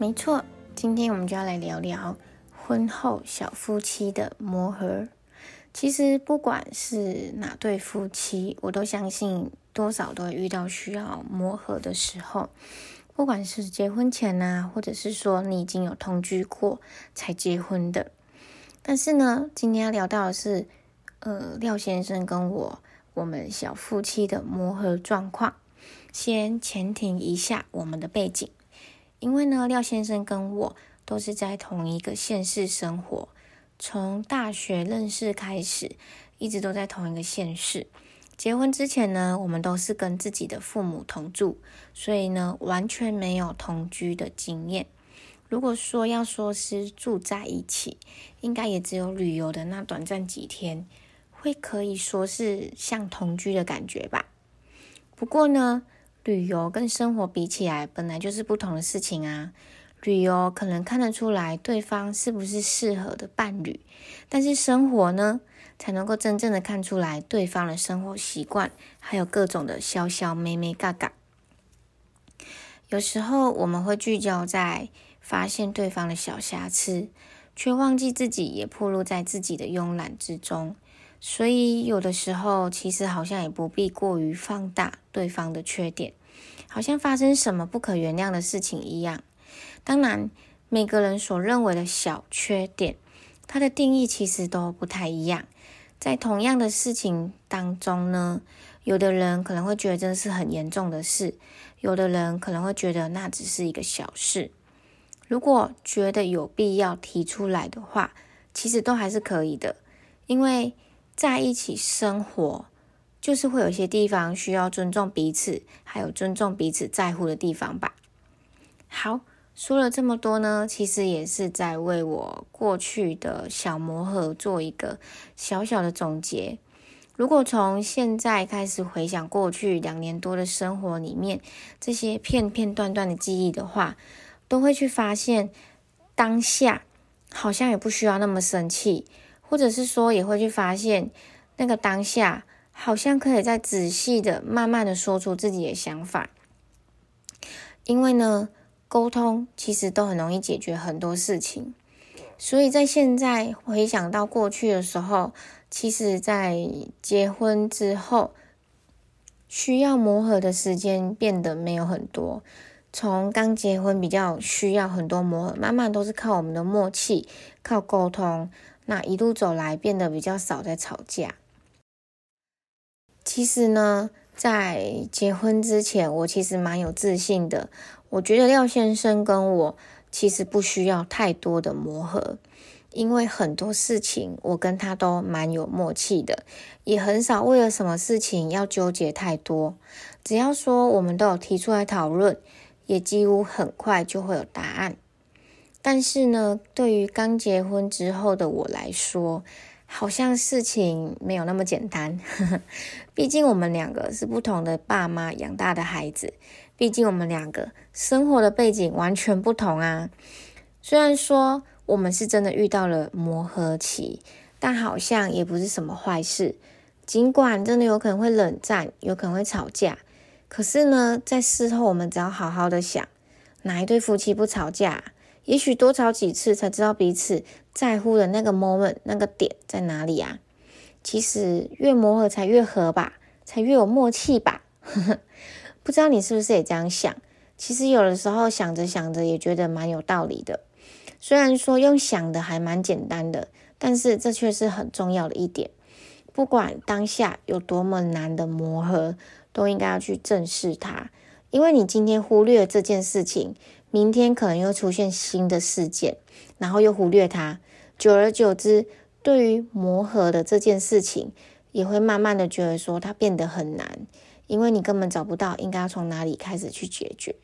没错，今天我们就要来聊聊婚后小夫妻的磨合。其实不管是哪对夫妻，我都相信多少都会遇到需要磨合的时候。不管是结婚前呐，或者是说你已经有同居过才结婚的。但是呢，今天要聊到的是，呃，廖先生跟我我们小夫妻的磨合状况。先前庭一下我们的背景。因为呢，廖先生跟我都是在同一个县市生活，从大学认识开始，一直都在同一个县市。结婚之前呢，我们都是跟自己的父母同住，所以呢，完全没有同居的经验。如果说要说是住在一起，应该也只有旅游的那短暂几天，会可以说是像同居的感觉吧。不过呢，旅游跟生活比起来，本来就是不同的事情啊。旅游可能看得出来对方是不是适合的伴侣，但是生活呢，才能够真正的看出来对方的生活习惯，还有各种的小小妹妹嘎嘎。有时候我们会聚焦在发现对方的小瑕疵，却忘记自己也暴露在自己的慵懒之中。所以，有的时候其实好像也不必过于放大对方的缺点，好像发生什么不可原谅的事情一样。当然，每个人所认为的小缺点，它的定义其实都不太一样。在同样的事情当中呢，有的人可能会觉得这是很严重的事，有的人可能会觉得那只是一个小事。如果觉得有必要提出来的话，其实都还是可以的，因为。在一起生活，就是会有一些地方需要尊重彼此，还有尊重彼此在乎的地方吧。好，说了这么多呢，其实也是在为我过去的小磨合做一个小小的总结。如果从现在开始回想过去两年多的生活里面这些片片段段的记忆的话，都会去发现当下好像也不需要那么生气。或者是说，也会去发现那个当下，好像可以再仔细的、慢慢的说出自己的想法。因为呢，沟通其实都很容易解决很多事情。所以在现在回想到过去的时候，其实，在结婚之后，需要磨合的时间变得没有很多。从刚结婚比较需要很多磨合，慢慢都是靠我们的默契，靠沟通。那一路走来，变得比较少在吵架。其实呢，在结婚之前，我其实蛮有自信的。我觉得廖先生跟我其实不需要太多的磨合，因为很多事情我跟他都蛮有默契的，也很少为了什么事情要纠结太多。只要说我们都有提出来讨论，也几乎很快就会有答案。但是呢，对于刚结婚之后的我来说，好像事情没有那么简单。毕竟我们两个是不同的爸妈养大的孩子，毕竟我们两个生活的背景完全不同啊。虽然说我们是真的遇到了磨合期，但好像也不是什么坏事。尽管真的有可能会冷战，有可能会吵架，可是呢，在事后我们只要好好的想，哪一对夫妻不吵架？也许多吵几次才知道彼此在乎的那个 moment 那个点在哪里啊？其实越磨合才越合吧，才越有默契吧。不知道你是不是也这样想？其实有的时候想着想着也觉得蛮有道理的。虽然说用想的还蛮简单的，但是这却是很重要的一点。不管当下有多么难的磨合，都应该要去正视它，因为你今天忽略了这件事情。明天可能又出现新的事件，然后又忽略它，久而久之，对于磨合的这件事情，也会慢慢的觉得说它变得很难，因为你根本找不到应该要从哪里开始去解决。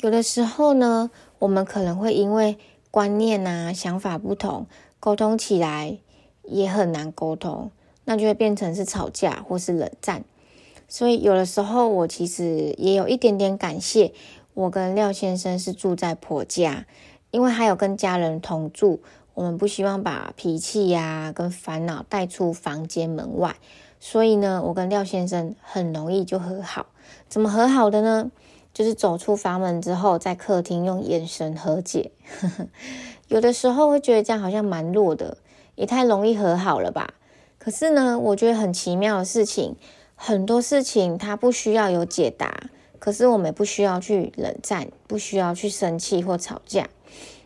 有的时候呢，我们可能会因为观念啊、想法不同，沟通起来也很难沟通，那就会变成是吵架或是冷战。所以有的时候，我其实也有一点点感谢我跟廖先生是住在婆家，因为还有跟家人同住，我们不希望把脾气呀跟烦恼带出房间门外。所以呢，我跟廖先生很容易就和好。怎么和好的呢？就是走出房门之后，在客厅用眼神和解。有的时候会觉得这样好像蛮弱的，也太容易和好了吧？可是呢，我觉得很奇妙的事情，很多事情它不需要有解答，可是我们也不需要去冷战，不需要去生气或吵架。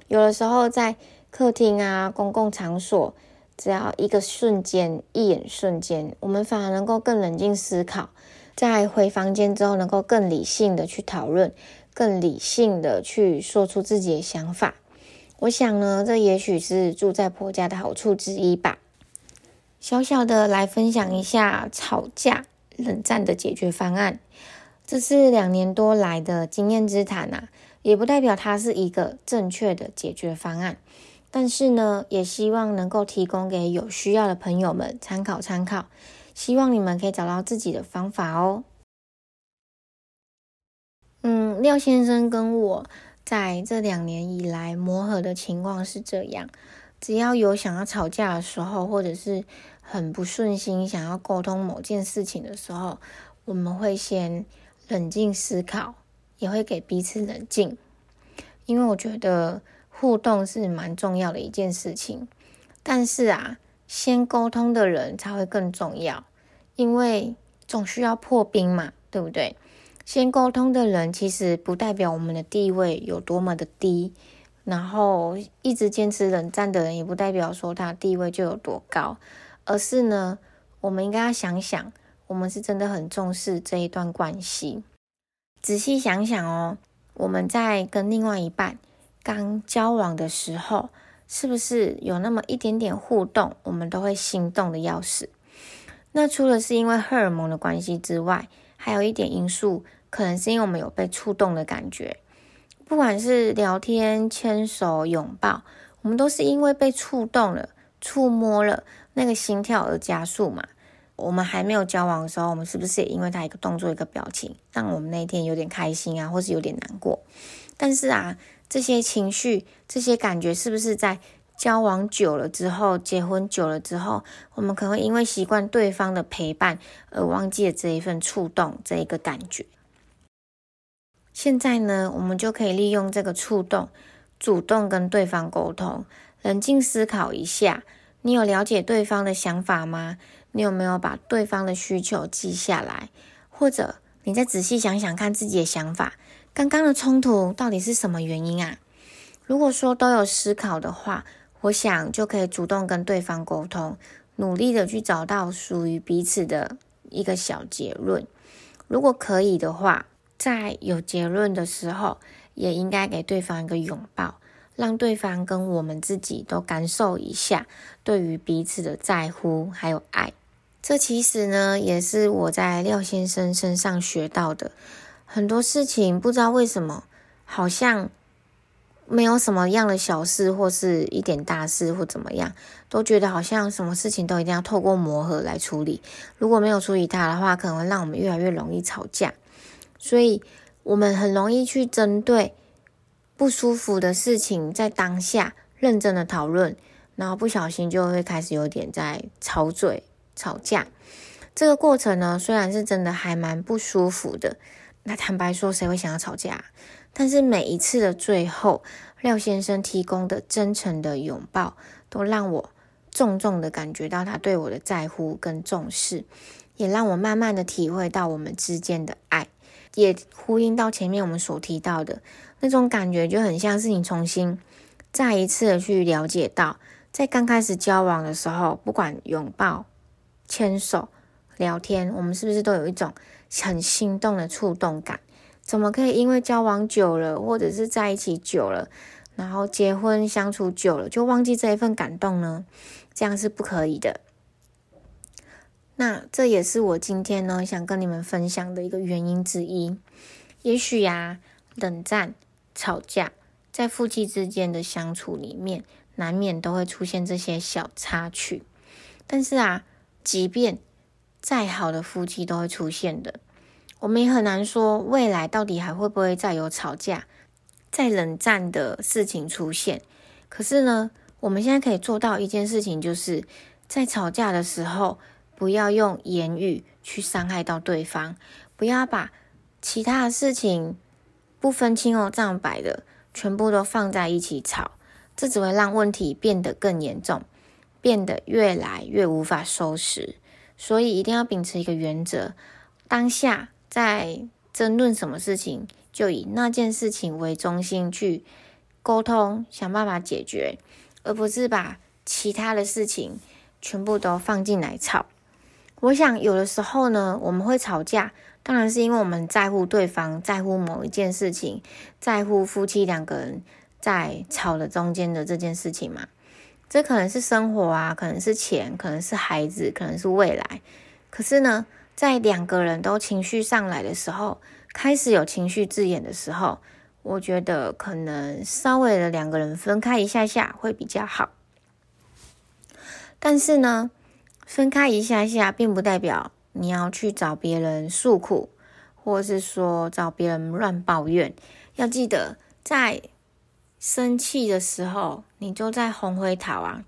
有的时候在客厅啊，公共场所。只要一个瞬间，一眼瞬间，我们反而能够更冷静思考，在回房间之后，能够更理性的去讨论，更理性的去说出自己的想法。我想呢，这也许是住在婆家的好处之一吧。小小的来分享一下吵架、冷战的解决方案，这是两年多来的经验之谈啊，也不代表它是一个正确的解决方案。但是呢，也希望能够提供给有需要的朋友们参考参考，希望你们可以找到自己的方法哦。嗯，廖先生跟我在这两年以来磨合的情况是这样：只要有想要吵架的时候，或者是很不顺心想要沟通某件事情的时候，我们会先冷静思考，也会给彼此冷静，因为我觉得。互动是蛮重要的一件事情，但是啊，先沟通的人才会更重要，因为总需要破冰嘛，对不对？先沟通的人其实不代表我们的地位有多么的低，然后一直坚持冷战的人也不代表说他地位就有多高，而是呢，我们应该要想想，我们是真的很重视这一段关系。仔细想想哦，我们在跟另外一半。刚交往的时候，是不是有那么一点点互动，我们都会心动的要死？那除了是因为荷尔蒙的关系之外，还有一点因素，可能是因为我们有被触动的感觉。不管是聊天、牵手、拥抱，我们都是因为被触动了、触摸了，那个心跳而加速嘛。我们还没有交往的时候，我们是不是也因为他一个动作、一个表情，让我们那一天有点开心啊，或是有点难过？但是啊。这些情绪、这些感觉，是不是在交往久了之后、结婚久了之后，我们可能会因为习惯对方的陪伴而忘记了这一份触动、这一个感觉？现在呢，我们就可以利用这个触动，主动跟对方沟通，冷静思考一下：你有了解对方的想法吗？你有没有把对方的需求记下来？或者你再仔细想想看自己的想法。刚刚的冲突到底是什么原因啊？如果说都有思考的话，我想就可以主动跟对方沟通，努力的去找到属于彼此的一个小结论。如果可以的话，在有结论的时候，也应该给对方一个拥抱，让对方跟我们自己都感受一下对于彼此的在乎还有爱。这其实呢，也是我在廖先生身上学到的。很多事情不知道为什么，好像没有什么样的小事，或是一点大事，或怎么样，都觉得好像什么事情都一定要透过磨合来处理。如果没有处理它的话，可能会让我们越来越容易吵架。所以，我们很容易去针对不舒服的事情，在当下认真的讨论，然后不小心就会开始有点在吵嘴、吵架。这个过程呢，虽然是真的还蛮不舒服的。那坦白说，谁会想要吵架？但是每一次的最后，廖先生提供的真诚的拥抱，都让我重重的感觉到他对我的在乎跟重视，也让我慢慢的体会到我们之间的爱，也呼应到前面我们所提到的那种感觉，就很像是你重新再一次的去了解到，在刚开始交往的时候，不管拥抱、牵手、聊天，我们是不是都有一种。很心动的触动感，怎么可以因为交往久了，或者是在一起久了，然后结婚相处久了，就忘记这一份感动呢？这样是不可以的。那这也是我今天呢想跟你们分享的一个原因之一。也许呀，冷战、吵架，在夫妻之间的相处里面，难免都会出现这些小插曲。但是啊，即便再好的夫妻都会出现的，我们也很难说未来到底还会不会再有吵架、再冷战的事情出现。可是呢，我们现在可以做到一件事情，就是在吵架的时候。不要用言语去伤害到对方，不要把其他的事情不分青红皂白的全部都放在一起吵，这只会让问题变得更严重，变得越来越无法收拾。所以一定要秉持一个原则：当下在争论什么事情，就以那件事情为中心去沟通，想办法解决，而不是把其他的事情全部都放进来吵。我想有的时候呢，我们会吵架，当然是因为我们在乎对方，在乎某一件事情，在乎夫妻两个人在吵的中间的这件事情嘛。这可能是生活啊，可能是钱，可能是孩子，可能是未来。可是呢，在两个人都情绪上来的时候，开始有情绪字眼的时候，我觉得可能稍微的两个人分开一下下会比较好。但是呢？分开一下下，并不代表你要去找别人诉苦，或是说找别人乱抱怨。要记得，在生气的时候，你就在红灰桃啊！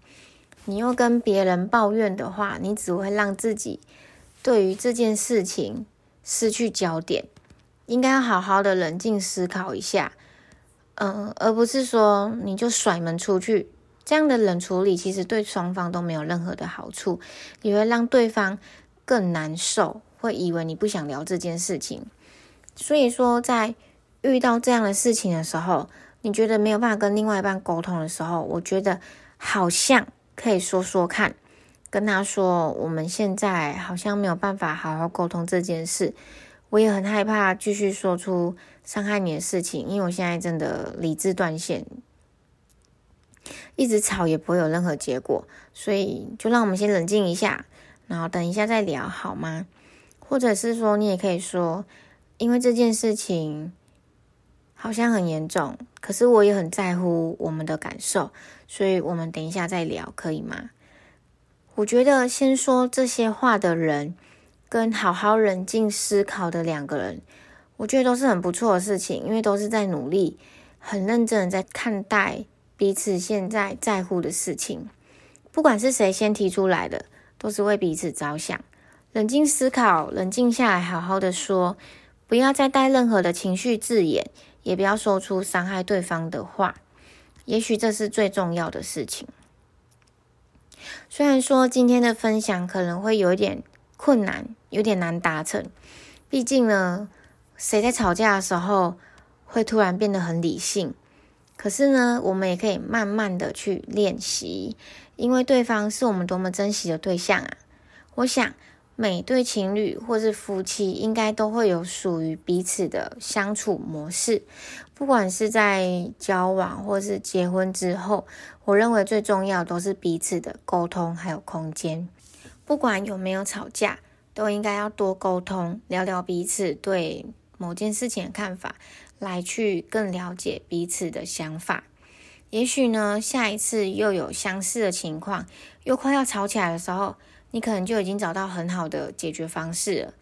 你又跟别人抱怨的话，你只会让自己对于这件事情失去焦点。应该要好好的冷静思考一下，嗯，而不是说你就甩门出去。这样的冷处理其实对双方都没有任何的好处，也会让对方更难受，会以为你不想聊这件事情。所以说，在遇到这样的事情的时候，你觉得没有办法跟另外一半沟通的时候，我觉得好像可以说说看，跟他说我们现在好像没有办法好好沟通这件事，我也很害怕继续说出伤害你的事情，因为我现在真的理智断线。一直吵也不会有任何结果，所以就让我们先冷静一下，然后等一下再聊好吗？或者是说，你也可以说，因为这件事情好像很严重，可是我也很在乎我们的感受，所以我们等一下再聊，可以吗？我觉得先说这些话的人，跟好好冷静思考的两个人，我觉得都是很不错的事情，因为都是在努力，很认真的在看待。彼此现在在乎的事情，不管是谁先提出来的，都是为彼此着想。冷静思考，冷静下来，好好的说，不要再带任何的情绪字眼，也不要说出伤害对方的话。也许这是最重要的事情。虽然说今天的分享可能会有一点困难，有点难达成。毕竟呢，谁在吵架的时候会突然变得很理性？可是呢，我们也可以慢慢的去练习，因为对方是我们多么珍惜的对象啊！我想每对情侣或是夫妻应该都会有属于彼此的相处模式，不管是在交往或是结婚之后，我认为最重要都是彼此的沟通还有空间。不管有没有吵架，都应该要多沟通，聊聊彼此对某件事情的看法。来去更了解彼此的想法，也许呢，下一次又有相似的情况，又快要吵起来的时候，你可能就已经找到很好的解决方式了。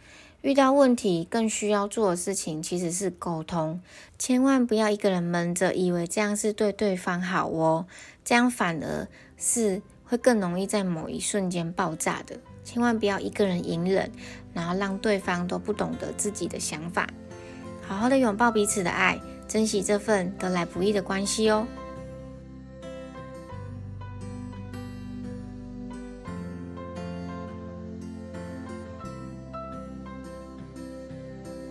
遇到问题更需要做的事情其实是沟通，千万不要一个人闷着，以为这样是对对方好哦，这样反而是会更容易在某一瞬间爆炸的。千万不要一个人隐忍，然后让对方都不懂得自己的想法。好好的拥抱彼此的爱，珍惜这份得来不易的关系哦。